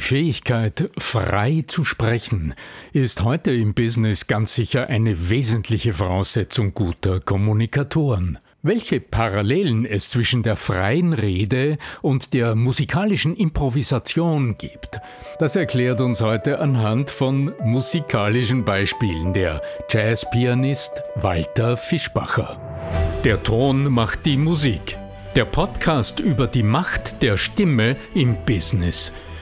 Fähigkeit, frei zu sprechen, ist heute im Business ganz sicher eine wesentliche Voraussetzung guter Kommunikatoren. Welche Parallelen es zwischen der freien Rede und der musikalischen Improvisation gibt, das erklärt uns heute anhand von musikalischen Beispielen der Jazzpianist Walter Fischbacher. Der Ton macht die Musik. Der Podcast über die Macht der Stimme im Business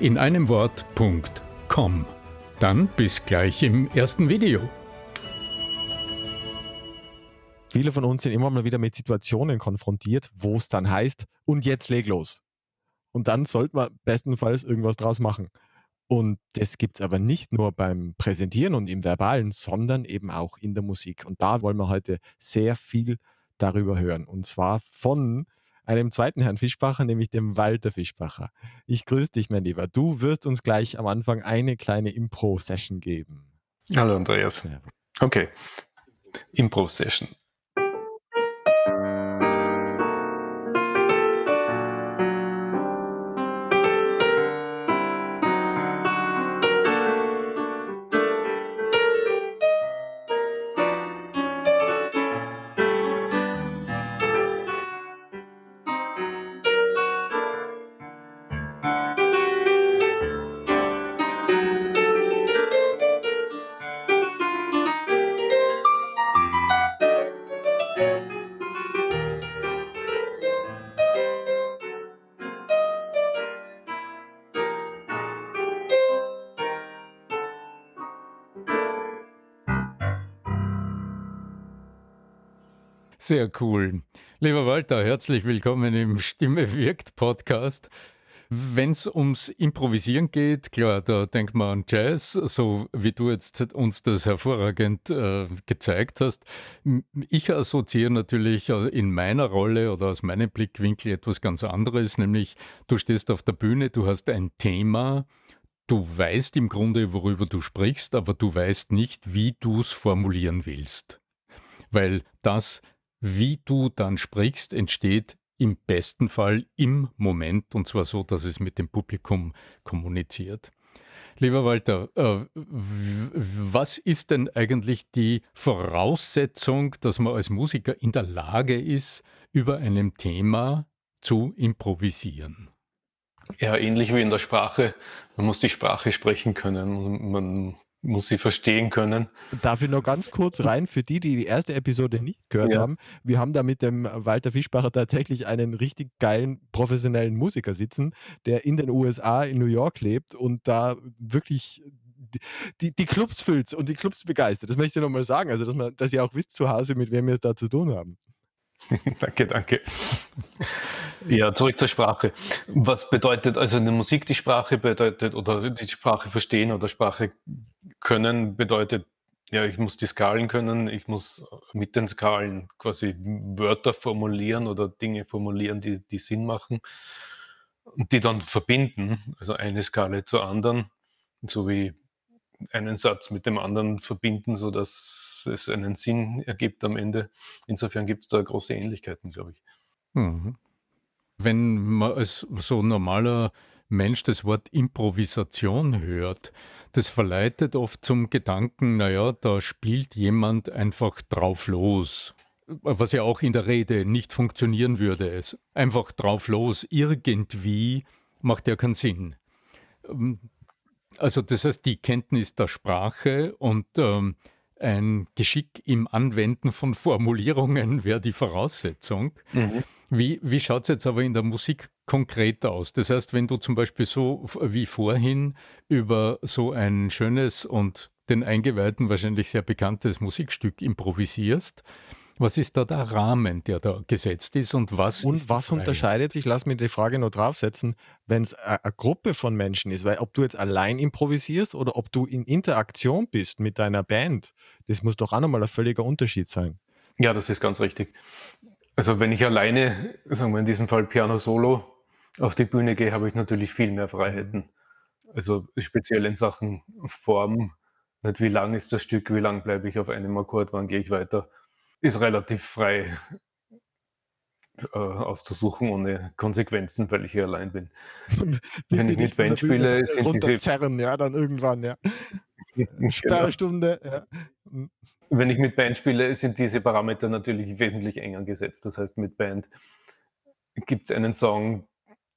in einem Wort.com. Dann bis gleich im ersten Video. Viele von uns sind immer mal wieder mit Situationen konfrontiert, wo es dann heißt, und jetzt leg los. Und dann sollte man bestenfalls irgendwas draus machen. Und das gibt es aber nicht nur beim Präsentieren und im Verbalen, sondern eben auch in der Musik. Und da wollen wir heute sehr viel darüber hören. Und zwar von einem zweiten Herrn Fischbacher, nämlich dem Walter Fischbacher. Ich grüße dich, mein Lieber. Du wirst uns gleich am Anfang eine kleine Impro-Session geben. Hallo, Andreas. Okay. Impro-Session. Sehr cool. Lieber Walter, herzlich willkommen im Stimme wirkt Podcast. Wenn es ums Improvisieren geht, klar, da denkt man an Jazz, so wie du jetzt uns das hervorragend äh, gezeigt hast. Ich assoziiere natürlich äh, in meiner Rolle oder aus meinem Blickwinkel etwas ganz anderes, nämlich du stehst auf der Bühne, du hast ein Thema, du weißt im Grunde, worüber du sprichst, aber du weißt nicht, wie du es formulieren willst. Weil das wie du dann sprichst, entsteht im besten Fall im Moment und zwar so, dass es mit dem Publikum kommuniziert. Lieber Walter, äh, was ist denn eigentlich die Voraussetzung, dass man als Musiker in der Lage ist, über einem Thema zu improvisieren? Ja, ähnlich wie in der Sprache. Man muss die Sprache sprechen können. Man muss sie verstehen können. Darf ich noch ganz kurz rein für die, die die erste Episode nicht gehört ja. haben? Wir haben da mit dem Walter Fischbacher tatsächlich einen richtig geilen professionellen Musiker sitzen, der in den USA, in New York lebt und da wirklich die, die Clubs füllt und die Clubs begeistert. Das möchte ich nochmal sagen, also dass, man, dass ihr auch wisst zu Hause, mit wem wir da zu tun haben. danke, danke. Ja, zurück zur Sprache. Was bedeutet also in der Musik die Sprache bedeutet oder die Sprache verstehen oder Sprache können bedeutet, ja, ich muss die Skalen können, ich muss mit den Skalen quasi Wörter formulieren oder Dinge formulieren, die, die Sinn machen und die dann verbinden, also eine Skala zur anderen, so wie einen Satz mit dem anderen verbinden, sodass es einen Sinn ergibt am Ende. Insofern gibt es da große Ähnlichkeiten, glaube ich. Mhm. Wenn man als so normaler Mensch das Wort Improvisation hört, das verleitet oft zum Gedanken, naja, da spielt jemand einfach drauf los. Was ja auch in der Rede nicht funktionieren würde. Es einfach drauf los, irgendwie macht ja keinen Sinn. Also das heißt, die Kenntnis der Sprache und ähm, ein Geschick im Anwenden von Formulierungen wäre die Voraussetzung. Mhm. Wie, wie schaut es jetzt aber in der Musik konkret aus? Das heißt, wenn du zum Beispiel so wie vorhin über so ein schönes und den Eingeweihten wahrscheinlich sehr bekanntes Musikstück improvisierst, Was ist da der Rahmen, der da gesetzt ist und was Und was unterscheidet sich, lass mich die Frage noch draufsetzen, wenn es eine Gruppe von Menschen ist, weil ob du jetzt allein improvisierst oder ob du in Interaktion bist mit deiner Band, das muss doch auch nochmal ein völliger Unterschied sein. Ja, das ist ganz richtig. Also wenn ich alleine, sagen wir in diesem Fall Piano Solo, auf die Bühne gehe, habe ich natürlich viel mehr Freiheiten. Also speziell in Sachen Form, nicht wie lang ist das Stück, wie lang bleibe ich auf einem Akkord, wann gehe ich weiter ist relativ frei äh, auszusuchen, ohne Konsequenzen, weil ich hier allein bin. Wenn ich mit Band spiele, sind diese... Zerren, ja, dann irgendwann, ja. Genau. Sperrstunde, ja. Hm. Wenn ich mit Band spiele, sind diese Parameter natürlich wesentlich enger gesetzt. Das heißt, mit Band gibt es einen Song,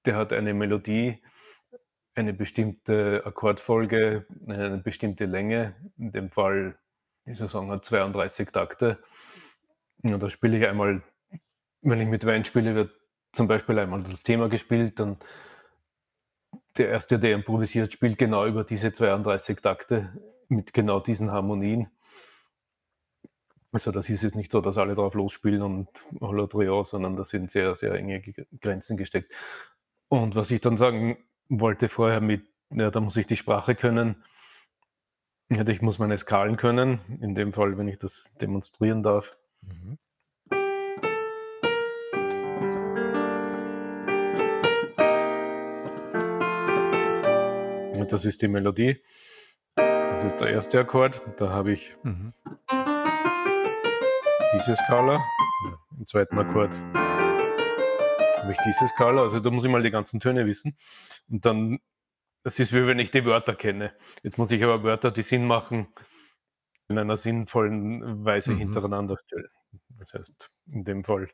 der hat eine Melodie, eine bestimmte Akkordfolge, eine bestimmte Länge. In dem Fall, dieser Song hat 32 Takte. Ja, da spiele ich einmal, wenn ich mit Wein spiele, wird zum Beispiel einmal das Thema gespielt, dann der Erste, der improvisiert, spielt genau über diese 32 Takte mit genau diesen Harmonien. Also das ist jetzt nicht so, dass alle drauf losspielen und Holla Trio, sondern da sind sehr, sehr enge Grenzen gesteckt. Und was ich dann sagen wollte vorher mit, ja, da muss ich die Sprache können, ja, ich muss meine Skalen können, in dem Fall, wenn ich das demonstrieren darf. Mhm. Das ist die Melodie. Das ist der erste Akkord. Da habe ich mhm. diese Skala. Im zweiten Akkord habe ich diese Skala. Also da muss ich mal die ganzen Töne wissen. Und dann, das ist wie wenn ich die Wörter kenne. Jetzt muss ich aber Wörter, die Sinn machen, in einer sinnvollen Weise mhm. hintereinander stellen. Das heißt, in dem Fall.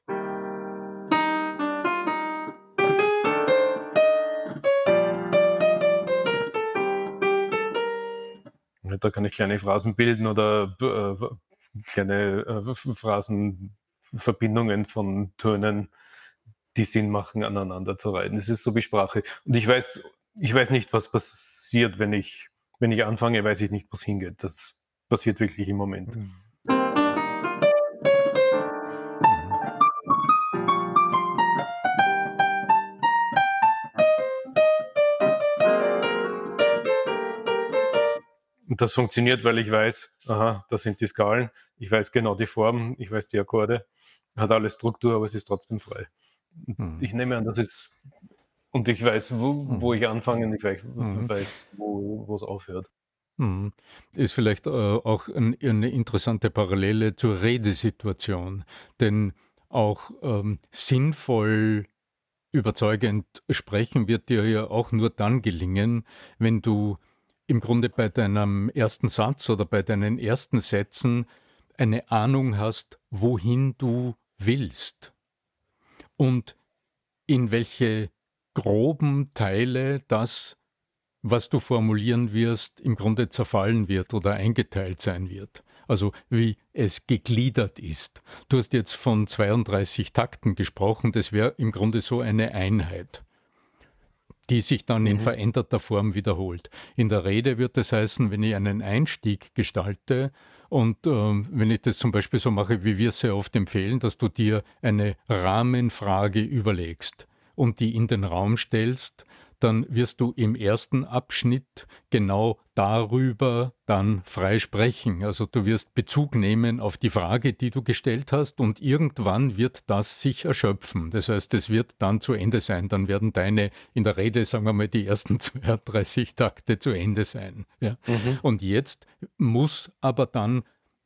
Da kann ich kleine Phrasen bilden oder äh, kleine äh, Phrasenverbindungen von Tönen, die Sinn machen, aneinander zu reiten. Das ist so wie Sprache. Und ich weiß, ich weiß nicht, was passiert, wenn ich, wenn ich anfange, weiß ich nicht, wo es hingeht. Das passiert wirklich im Moment. Mhm. Und das funktioniert, weil ich weiß, aha, das sind die Skalen, ich weiß genau die Form, ich weiß die Akkorde, hat alles Struktur, aber es ist trotzdem frei. Mhm. Ich nehme an, das ist, und ich weiß, wo, wo mhm. ich anfange und ich weiß, mhm. weiß wo es aufhört. Mhm. Ist vielleicht äh, auch ein, eine interessante Parallele zur Redesituation, denn auch ähm, sinnvoll überzeugend sprechen wird dir ja auch nur dann gelingen, wenn du im Grunde bei deinem ersten Satz oder bei deinen ersten Sätzen eine Ahnung hast, wohin du willst und in welche groben Teile das was du formulieren wirst, im Grunde zerfallen wird oder eingeteilt sein wird. Also wie es gegliedert ist. Du hast jetzt von 32 Takten gesprochen, das wäre im Grunde so eine Einheit, die sich dann mhm. in veränderter Form wiederholt. In der Rede wird es heißen, wenn ich einen Einstieg gestalte, und äh, wenn ich das zum Beispiel so mache, wie wir es sehr oft empfehlen, dass du dir eine Rahmenfrage überlegst und die in den Raum stellst dann wirst du im ersten Abschnitt genau darüber dann frei sprechen. Also du wirst Bezug nehmen auf die Frage, die du gestellt hast und irgendwann wird das sich erschöpfen. Das heißt, es wird dann zu Ende sein. Dann werden deine in der Rede, sagen wir mal, die ersten 32 Takte zu Ende sein. Ja? Mhm. Und jetzt muss aber dann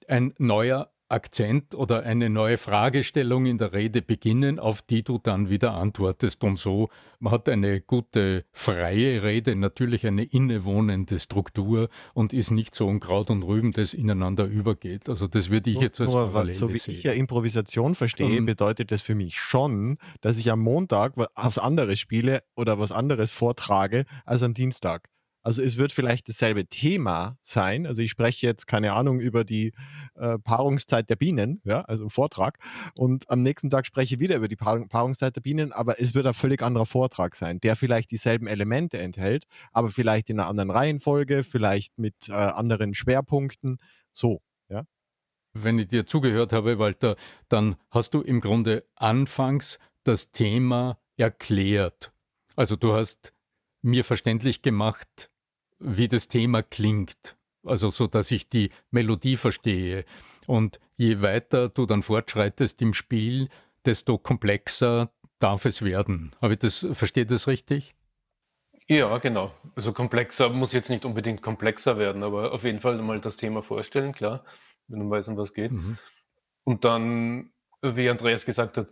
ein neuer Akzent oder eine neue Fragestellung in der Rede beginnen, auf die du dann wieder antwortest. Und so man hat eine gute freie Rede natürlich eine innewohnende Struktur und ist nicht so ein Kraut und Rüben, das ineinander übergeht. Also das würde ich jetzt als Parallele So wie sehen. ich ja Improvisation verstehe, um, bedeutet das für mich schon, dass ich am Montag was anderes spiele oder was anderes vortrage als am Dienstag. Also es wird vielleicht dasselbe Thema sein. Also ich spreche jetzt, keine Ahnung, über die äh, Paarungszeit der Bienen, ja, also Vortrag. Und am nächsten Tag spreche ich wieder über die Paarung, Paarungszeit der Bienen, aber es wird ein völlig anderer Vortrag sein, der vielleicht dieselben Elemente enthält, aber vielleicht in einer anderen Reihenfolge, vielleicht mit äh, anderen Schwerpunkten. So, ja. wenn ich dir zugehört habe, Walter, dann hast du im Grunde anfangs das Thema erklärt. Also du hast mir verständlich gemacht, wie das Thema klingt. Also so, dass ich die Melodie verstehe. Und je weiter du dann fortschreitest im Spiel, desto komplexer darf es werden. Habe ich das, verstehe das richtig? Ja, genau. Also komplexer muss jetzt nicht unbedingt komplexer werden, aber auf jeden Fall mal das Thema vorstellen, klar, wenn du weißt, um was geht. Mhm. Und dann, wie Andreas gesagt hat,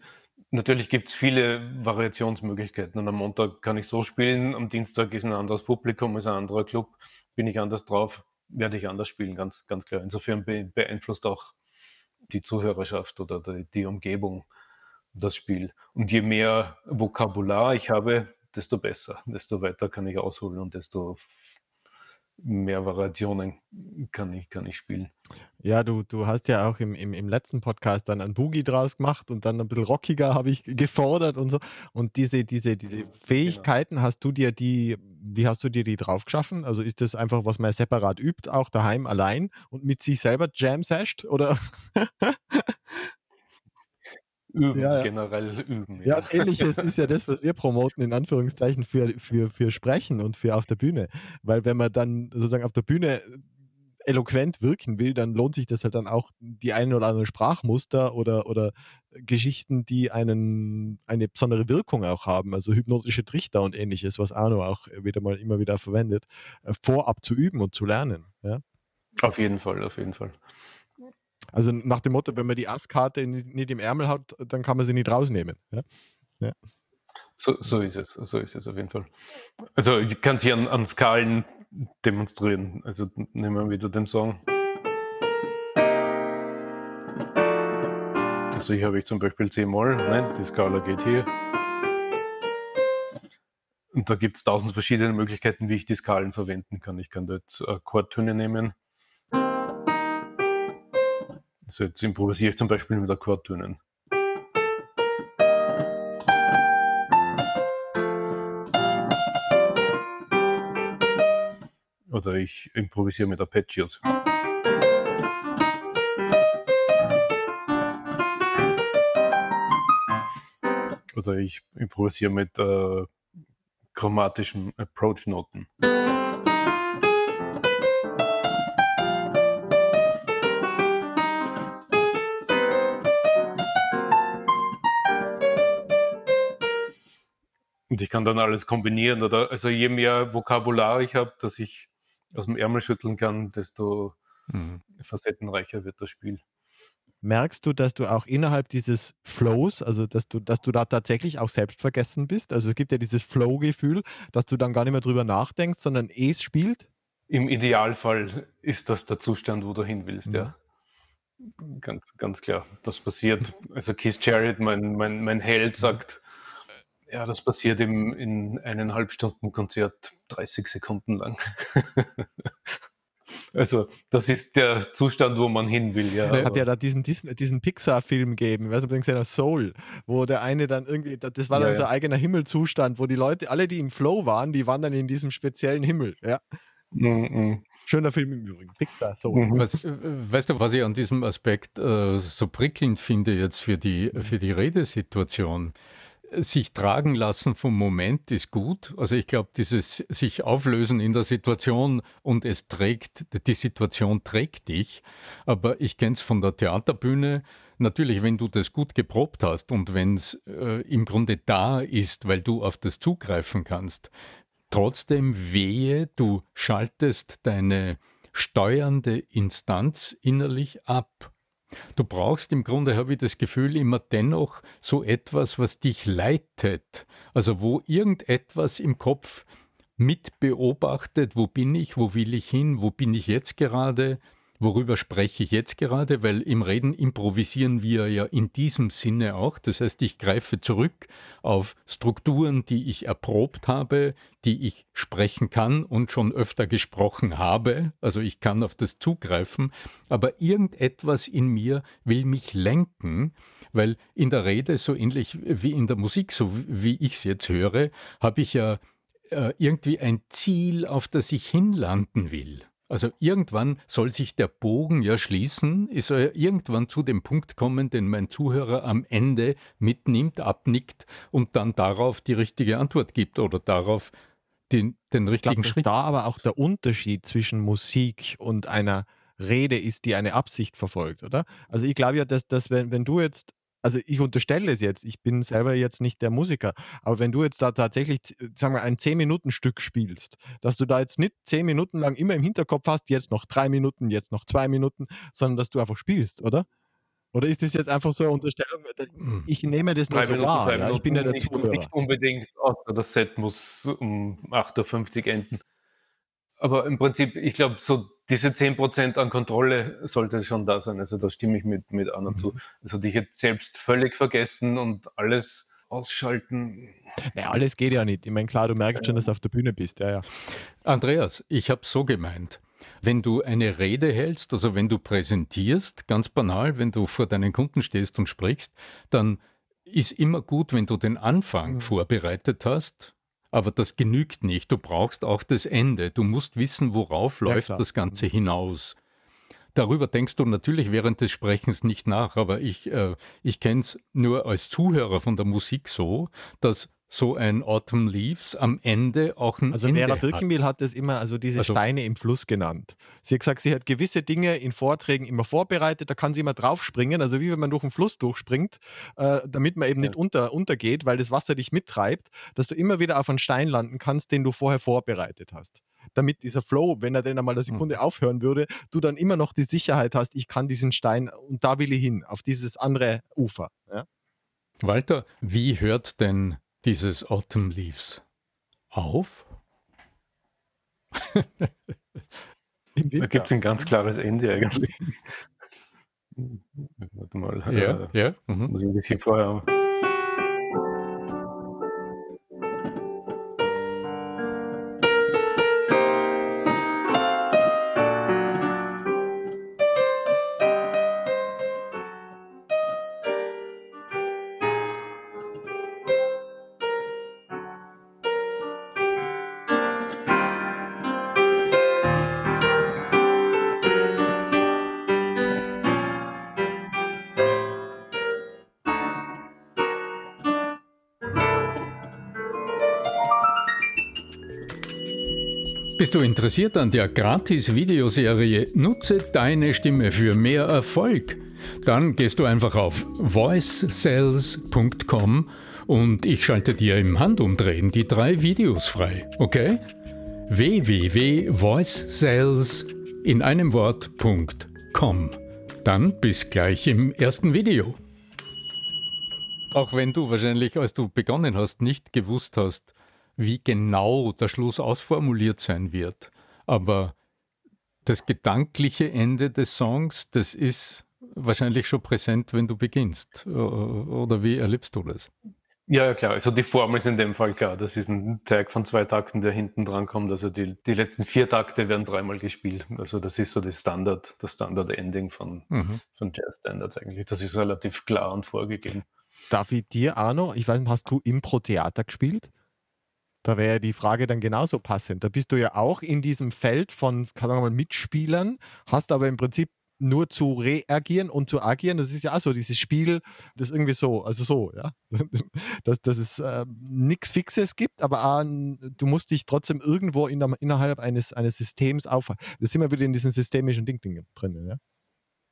natürlich gibt es viele Variationsmöglichkeiten. Und am Montag kann ich so spielen, am Dienstag ist ein anderes Publikum, ist ein anderer Club, bin ich anders drauf, werde ich anders spielen, ganz, ganz klar. Insofern beeinflusst auch die Zuhörerschaft oder die, die Umgebung das Spiel. Und je mehr Vokabular ich habe, desto besser, desto weiter kann ich ausholen und desto mehr Variationen kann ich, kann ich spielen. Ja, du, du hast ja auch im, im, im letzten Podcast dann ein Boogie draus gemacht und dann ein bisschen rockiger habe ich gefordert und so. Und diese, diese, diese genau. Fähigkeiten, genau. hast du dir die, wie hast du dir die drauf geschaffen? Also ist das einfach, was man separat übt, auch daheim allein und mit sich selber jam sasht? Oder? Üben, ja, ja. generell üben. Ja. ja, ähnliches ist ja das, was wir promoten, in Anführungszeichen, für, für, für Sprechen und für auf der Bühne. Weil wenn man dann sozusagen auf der Bühne eloquent wirken will, dann lohnt sich das halt dann auch die ein oder andere Sprachmuster oder, oder Geschichten, die einen, eine besondere Wirkung auch haben, also hypnotische Trichter und ähnliches, was Arno auch wieder mal immer wieder verwendet, äh, vorab zu üben und zu lernen. Ja? Auf jeden Fall, auf jeden Fall. Also nach dem Motto, wenn man die Asskarte nicht im Ärmel hat, dann kann man sie nicht rausnehmen. Ja? Ja. So, so, ist es, so ist es auf jeden Fall. Also ich kann sie an, an Skalen demonstrieren. Also nehmen wir wieder den Song. Also hier habe ich zum Beispiel C-Moll, ne? die Skala geht hier. Und da gibt es tausend verschiedene Möglichkeiten, wie ich die Skalen verwenden kann. Ich kann da jetzt Akkordtöne nehmen. Also jetzt improvisiere ich zum Beispiel mit Akkordtönen. Oder ich improvisiere mit Arpeggios. Oder ich improvisiere mit äh, chromatischen Approach-Noten. Und ich kann dann alles kombinieren. Oder also je mehr Vokabular ich habe, dass ich aus dem Ärmel schütteln kann, desto mhm. facettenreicher wird das Spiel. Merkst du, dass du auch innerhalb dieses Flows, also dass du, dass du da tatsächlich auch selbst vergessen bist? Also es gibt ja dieses Flow-Gefühl, dass du dann gar nicht mehr drüber nachdenkst, sondern es spielt? Im Idealfall ist das der Zustand, wo du hin willst, mhm. ja. Ganz, ganz klar. Das passiert. Also Keith Jarrett, mein, mein, mein Held, mhm. sagt, ja, das passiert im, in eineinhalb Stunden Konzert 30 Sekunden lang. also, das ist der Zustand, wo man hin will. Ja. Hat ja da diesen, diesen, diesen Pixar-Film gegeben, weißt du, gesehen Soul, wo der eine dann irgendwie, das war dann ja, so ein eigener Himmelzustand, wo die Leute, alle, die im Flow waren, die waren dann in diesem speziellen Himmel. Ja. Mhm. Schöner Film im Übrigen. Pixar, Soul. Mhm. Was, äh, weißt du, was ich an diesem Aspekt äh, so prickelnd finde jetzt für die, für die Redesituation? Sich tragen lassen vom Moment ist gut. Also ich glaube, dieses sich auflösen in der Situation und es trägt, die Situation trägt dich. Aber ich kenne es von der Theaterbühne. Natürlich, wenn du das gut geprobt hast und wenn es äh, im Grunde da ist, weil du auf das zugreifen kannst, trotzdem wehe, du schaltest deine steuernde Instanz innerlich ab. Du brauchst im Grunde, habe ich das Gefühl, immer dennoch so etwas, was dich leitet. Also wo irgendetwas im Kopf mit beobachtet, wo bin ich, wo will ich hin, wo bin ich jetzt gerade, Worüber spreche ich jetzt gerade? Weil im Reden improvisieren wir ja in diesem Sinne auch. Das heißt, ich greife zurück auf Strukturen, die ich erprobt habe, die ich sprechen kann und schon öfter gesprochen habe. Also ich kann auf das zugreifen. Aber irgendetwas in mir will mich lenken, weil in der Rede, so ähnlich wie in der Musik, so wie ich es jetzt höre, habe ich ja äh, irgendwie ein Ziel, auf das ich hinlanden will. Also irgendwann soll sich der Bogen ja schließen, es soll ja irgendwann zu dem Punkt kommen, den mein Zuhörer am Ende mitnimmt, abnickt und dann darauf die richtige Antwort gibt oder darauf den, den richtigen ich glaub, Schritt. da aber auch der Unterschied zwischen Musik und einer Rede ist, die eine Absicht verfolgt, oder? Also ich glaube ja, dass, dass wenn, wenn du jetzt also ich unterstelle es jetzt, ich bin selber jetzt nicht der Musiker, aber wenn du jetzt da tatsächlich, sagen wir, ein 10-Minuten-Stück spielst, dass du da jetzt nicht 10 Minuten lang immer im Hinterkopf hast, jetzt noch drei Minuten, jetzt noch zwei Minuten, sondern dass du einfach spielst, oder? Oder ist das jetzt einfach so eine Unterstellung? Hm. Ich nehme das nur so Minuten, wahr. Ja? Ich bin ja der nicht, Zuhörer. nicht unbedingt, außer das Set muss um 8.50 Uhr enden. Aber im Prinzip, ich glaube, so diese 10% an Kontrolle sollte schon da sein. Also da stimme ich mit, mit Anna zu. Also dich jetzt selbst völlig vergessen und alles ausschalten. Naja, alles geht ja nicht. Ich meine, klar, du merkst schon, dass du auf der Bühne bist. Ja, ja. Andreas, ich habe so gemeint. Wenn du eine Rede hältst, also wenn du präsentierst, ganz banal, wenn du vor deinen Kunden stehst und sprichst, dann ist immer gut, wenn du den Anfang Mhm. vorbereitet hast. Aber das genügt nicht. Du brauchst auch das Ende. Du musst wissen, worauf Ja, läuft klar. das Ganze hinaus. Darüber denkst du natürlich während des Sprechens nicht nach, aber ich, äh, ich kenne es nur als Zuhörer von der Musik so, dass so ein Autumn Leaves am Ende auch ein Also Ende Vera hat. Birkenbiel hat es immer, also diese Also- Steine im Fluss genannt. Sie hat gesagt, sie hat gewisse Dinge in Vorträgen immer vorbereitet, da kann sie immer draufspringen, also wie wenn man durch einen Fluss durchspringt, äh, damit man eben Ja. nicht unter, untergeht, weil das Wasser dich mittreibt, dass du immer wieder auf einen Stein landen kannst, den du vorher vorbereitet hast. Damit dieser Flow, wenn er denn einmal eine Sekunde Mhm. aufhören würde, du dann immer noch die Sicherheit hast, ich kann diesen Stein und da will ich hin, auf dieses andere Ufer. Ja? Walter, wie hört denn dieses Autumn Leaves auf? Da gibt es ein ganz klares Ende eigentlich. Warte mal, Ja, äh, ja. Mhm. muss ich ein bisschen vorher. Bist du interessiert an der Gratis-Videoserie Nutze deine Stimme für mehr Erfolg? Dann gehst du einfach auf voicesales.com und ich schalte dir im Handumdrehen die drei Videos frei, okay? www.voicesales in einem Wort.com. Dann bis gleich im ersten Video. Auch wenn du wahrscheinlich, als du begonnen hast, nicht gewusst hast, wie genau der Schluss ausformuliert sein wird. Aber das gedankliche Ende des Songs, das ist wahrscheinlich schon präsent, wenn du beginnst. Oder wie erlebst du das? Ja, ja, klar. Also die Formel ist in dem Fall klar. Das ist ein Tag von zwei Takten, der hinten dran kommt. Also die, die letzten vier Takte werden dreimal gespielt. Also das ist so das Standard, das Standard-Ending von, Mhm. von Jazz-Standards eigentlich. Das ist relativ klar und vorgegeben. Darf ich dir, Arno, ich weiß nicht, hast du Impro-Theater gespielt? Da wäre die Frage dann genauso passend. Da bist du ja auch in diesem Feld von, kann man mal, Mitspielern, hast aber im Prinzip nur zu reagieren und zu agieren. Das ist ja auch so, dieses Spiel, das irgendwie so, also so, ja. Dass, dass es äh, nichts Fixes gibt, aber auch, du musst dich trotzdem irgendwo in der, innerhalb eines, eines Systems aufhalten. Da sind wir wieder in diesen systemischen Ding, Ding drin. Ja?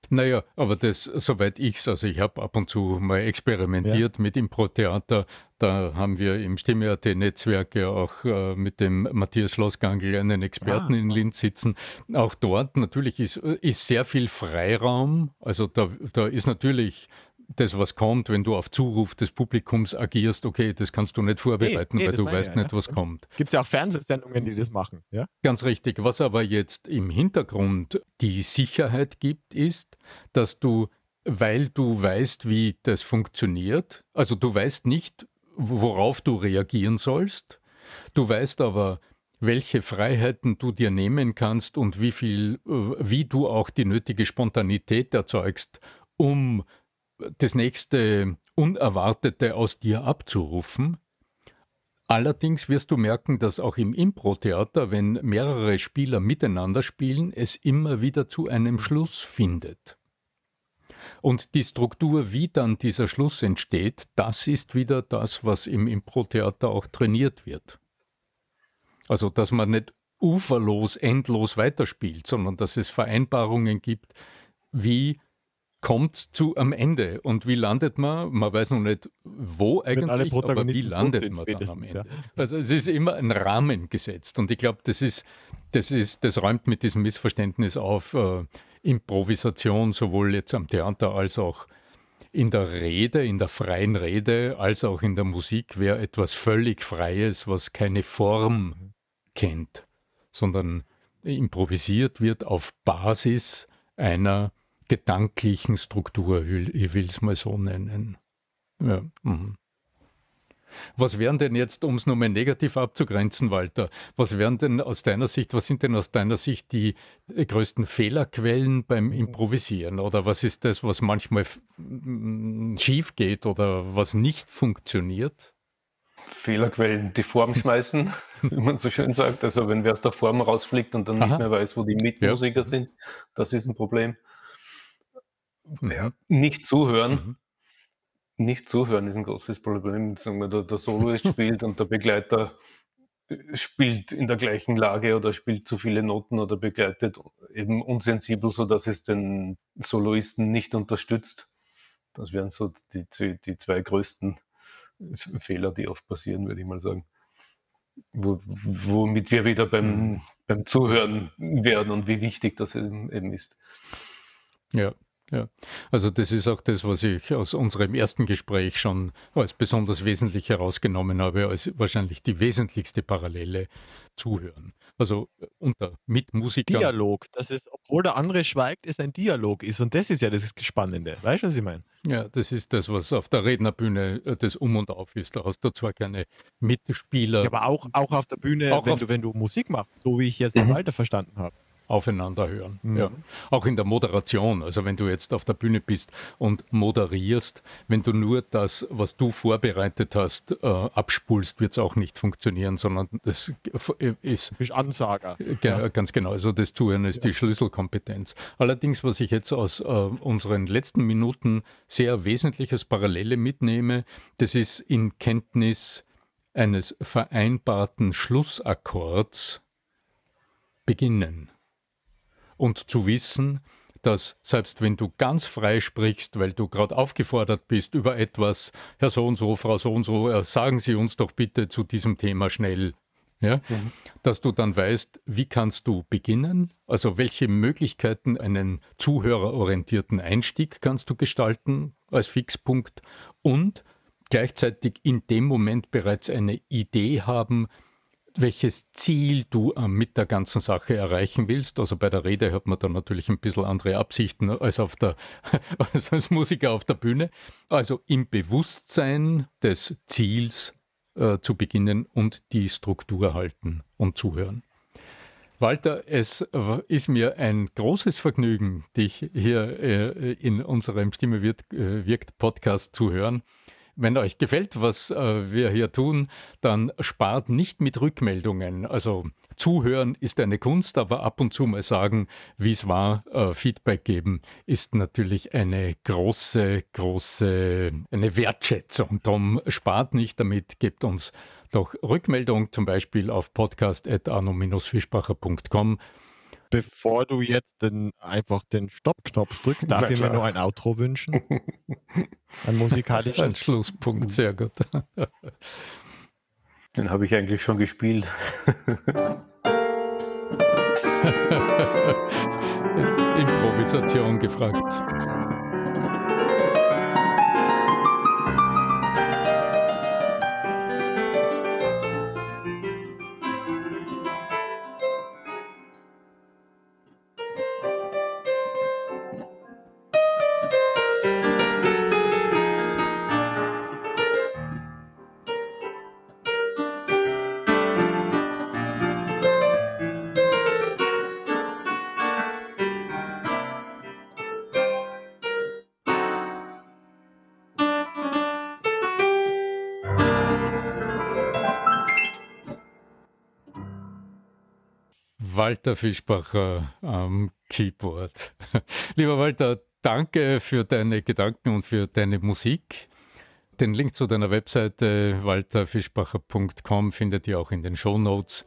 Naja, aber das, soweit ich's, also ich habe ab und zu mal experimentiert mit Impro-Theater. Da haben wir im Stimme.at-Netzwerk ja auch äh, mit dem Matthias Schlossgangl einen Experten Ah. in Linz sitzen. Auch dort natürlich ist, ist sehr viel Freiraum. Also da, da ist natürlich das, was kommt, wenn du auf Zuruf des Publikums agierst, okay, das kannst du nicht vorbereiten, nee, weil das du weißt ja, nicht, ja. was kommt. Gibt es ja auch Fernsehsendungen, die das machen. Ja? Ganz richtig. Was aber jetzt im Hintergrund die Sicherheit gibt, ist, dass du, weil du weißt, wie das funktioniert, also du weißt nicht, worauf du reagieren sollst, du weißt aber, welche Freiheiten du dir nehmen kannst und wie viel, äh, wie du auch die nötige Spontanität erzeugst, um das nächste Unerwartete aus dir abzurufen. Allerdings wirst du merken, dass auch im Impro-Theater, wenn mehrere Spieler miteinander spielen, es immer wieder zu einem Schluss findet. Und die Struktur, wie dann dieser Schluss entsteht, das ist wieder das, was im Impro-Theater auch trainiert wird. Also, dass man nicht uferlos, endlos weiterspielt, sondern dass es Vereinbarungen gibt, wie kommt zu am Ende und wie landet man? Man weiß noch nicht, wo eigentlich, aber wie landet man dann am Ende? Ja. Also es ist immer ein Rahmen gesetzt und ich glaube, das ist, das ist, das räumt mit diesem Missverständnis auf äh, Improvisation sowohl jetzt am Theater als auch in der Rede, in der freien Rede, als auch in der Musik wäre etwas völlig Freies, was keine Form kennt sondern improvisiert wird auf Basis einer gedanklichen Struktur, ich will es mal so nennen. Ja. Mhm. Was wären denn jetzt, um es nochmal negativ abzugrenzen, Walter, was wären denn aus deiner Sicht, was sind denn aus deiner Sicht die größten Fehlerquellen beim Improvisieren? Oder was ist das, was manchmal schief geht oder was nicht funktioniert? Fehlerquellen die Form schmeißen, wie man so schön sagt. Also wenn wer aus der Form rausfliegt und dann Aha. nicht mehr weiß, wo die Mitmusiker ja. sind, das ist ein Problem. Ja, nicht zuhören. Mhm. Nicht zuhören ist ein großes Problem. Sagen wir, der, der Soloist spielt und der Begleiter spielt in der gleichen Lage oder spielt zu viele Noten oder begleitet eben unsensibel, sodass es den Soloisten nicht unterstützt. Das wären so die, die, zwei größten Fehler, die oft passieren, würde ich mal sagen. Wo, womit wir wieder beim, mhm. beim Zuhören werden und wie wichtig das eben ist. Ja, ja, also das ist auch das, was ich aus unserem ersten Gespräch schon als besonders wesentlich herausgenommen habe, als wahrscheinlich die wesentlichste Parallele zuhören. Also unter Mitmusikern. Dialog, das ist, obwohl der andere schweigt, ist ein Dialog ist und das ist ja das Spannende. Weißt du, was ich meine? Ja, das ist das, was auf der Rednerbühne äh, das Um und Auf ist. Da hast du zwar keine Mitspieler. Ja, aber auch, auch auf der Bühne, wenn, du, wenn du Musik machst, so wie ich jetzt mhm. Walter verstanden habe aufeinander hören. Mhm. Ja. Auch in der Moderation, also wenn du jetzt auf der Bühne bist und moderierst, wenn du nur das, was du vorbereitet hast, äh, abspulst, wird es auch nicht funktionieren, sondern das ist. Du bist Ansager. Ja. Ganz genau. Also das Zuhören ist ja. die Schlüsselkompetenz. Allerdings, was ich jetzt aus äh, unseren letzten Minuten sehr wesentliches Parallele mitnehme, das ist in Kenntnis eines vereinbarten Schlussakkords beginnen und zu wissen, dass selbst wenn du ganz frei sprichst, weil du gerade aufgefordert bist über etwas, Herr so und so, Frau so und so, sagen Sie uns doch bitte zu diesem Thema schnell, ja, mhm. dass du dann weißt, wie kannst du beginnen, also welche Möglichkeiten einen zuhörerorientierten Einstieg kannst du gestalten als Fixpunkt? Und gleichzeitig in dem Moment bereits eine Idee haben, welches Ziel du mit der ganzen Sache erreichen willst. Also bei der Rede hat man dann natürlich ein bisschen andere Absichten als, auf der, als, Musiker auf der Bühne. Also im Bewusstsein des Ziels äh, zu beginnen und die Struktur halten und zuhören. Walter, es ist mir ein großes Vergnügen, dich hier äh, in unserem Stimme äh, wirkt Podcast zu hören. Wenn euch gefällt, was äh, wir hier tun, dann spart nicht mit Rückmeldungen. Also zuhören ist eine Kunst, aber ab und zu mal sagen, wie es war, äh, Feedback geben, ist natürlich eine große, große, eine Wertschätzung. Darum spart nicht damit, gebt uns doch Rückmeldung, zum Beispiel auf podcast.arno-fischbacher.com Bevor du jetzt den, einfach den Stoppknopf drückst, darf ich mir noch ein Outro wünschen. Ein musikalisches. Ein Schlusspunkt, sehr gut. Den habe ich eigentlich schon gespielt. Improvisation gefragt. Walter Fischbacher am Keyboard. Lieber Walter, danke für deine Gedanken und für deine Musik. Den Link zu deiner Webseite walterfischbacher.com findet ihr auch in den Show Notes.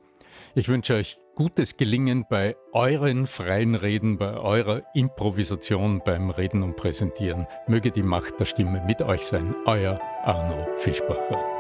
Ich wünsche euch gutes Gelingen bei euren freien Reden, bei eurer Improvisation beim Reden und Präsentieren. Möge die Macht der Stimme mit euch sein. Euer Arno Fischbacher.